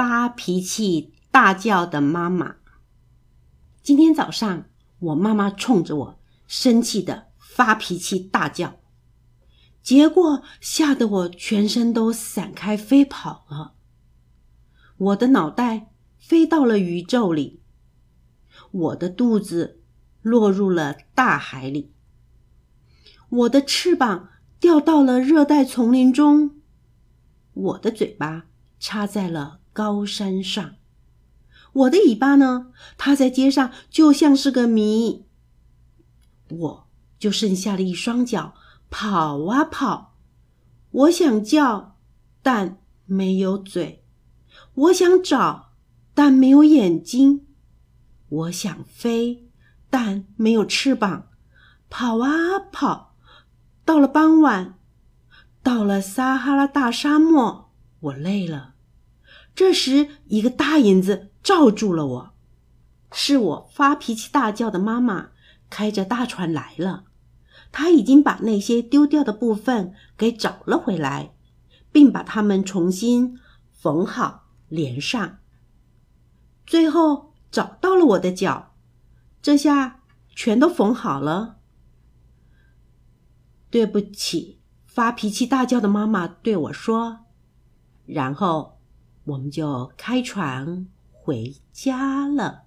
发脾气大叫的妈妈。今天早上，我妈妈冲着我生气的发脾气大叫，结果吓得我全身都散开飞跑了。我的脑袋飞到了宇宙里，我的肚子落入了大海里，我的翅膀掉到了热带丛林中，我的嘴巴插在了高山上。我的尾巴呢？它在街上就像是个谜。我就剩下了一双脚，跑啊跑。我想叫，但没有嘴；我想找，但没有眼睛；我想飞，但没有翅膀。跑啊跑，到了傍晚，到了撒哈拉大沙漠，我累了。这时，一个大影子。罩住了我，是我发脾气大叫的妈妈开着大船来了。她已经把那些丢掉的部分给找了回来，并把它们重新缝好连上。最后找到了我的脚，这下全都缝好了。对不起，发脾气大叫的妈妈对我说。然后我们就开船。回家了，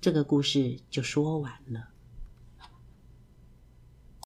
这个故事就说完了。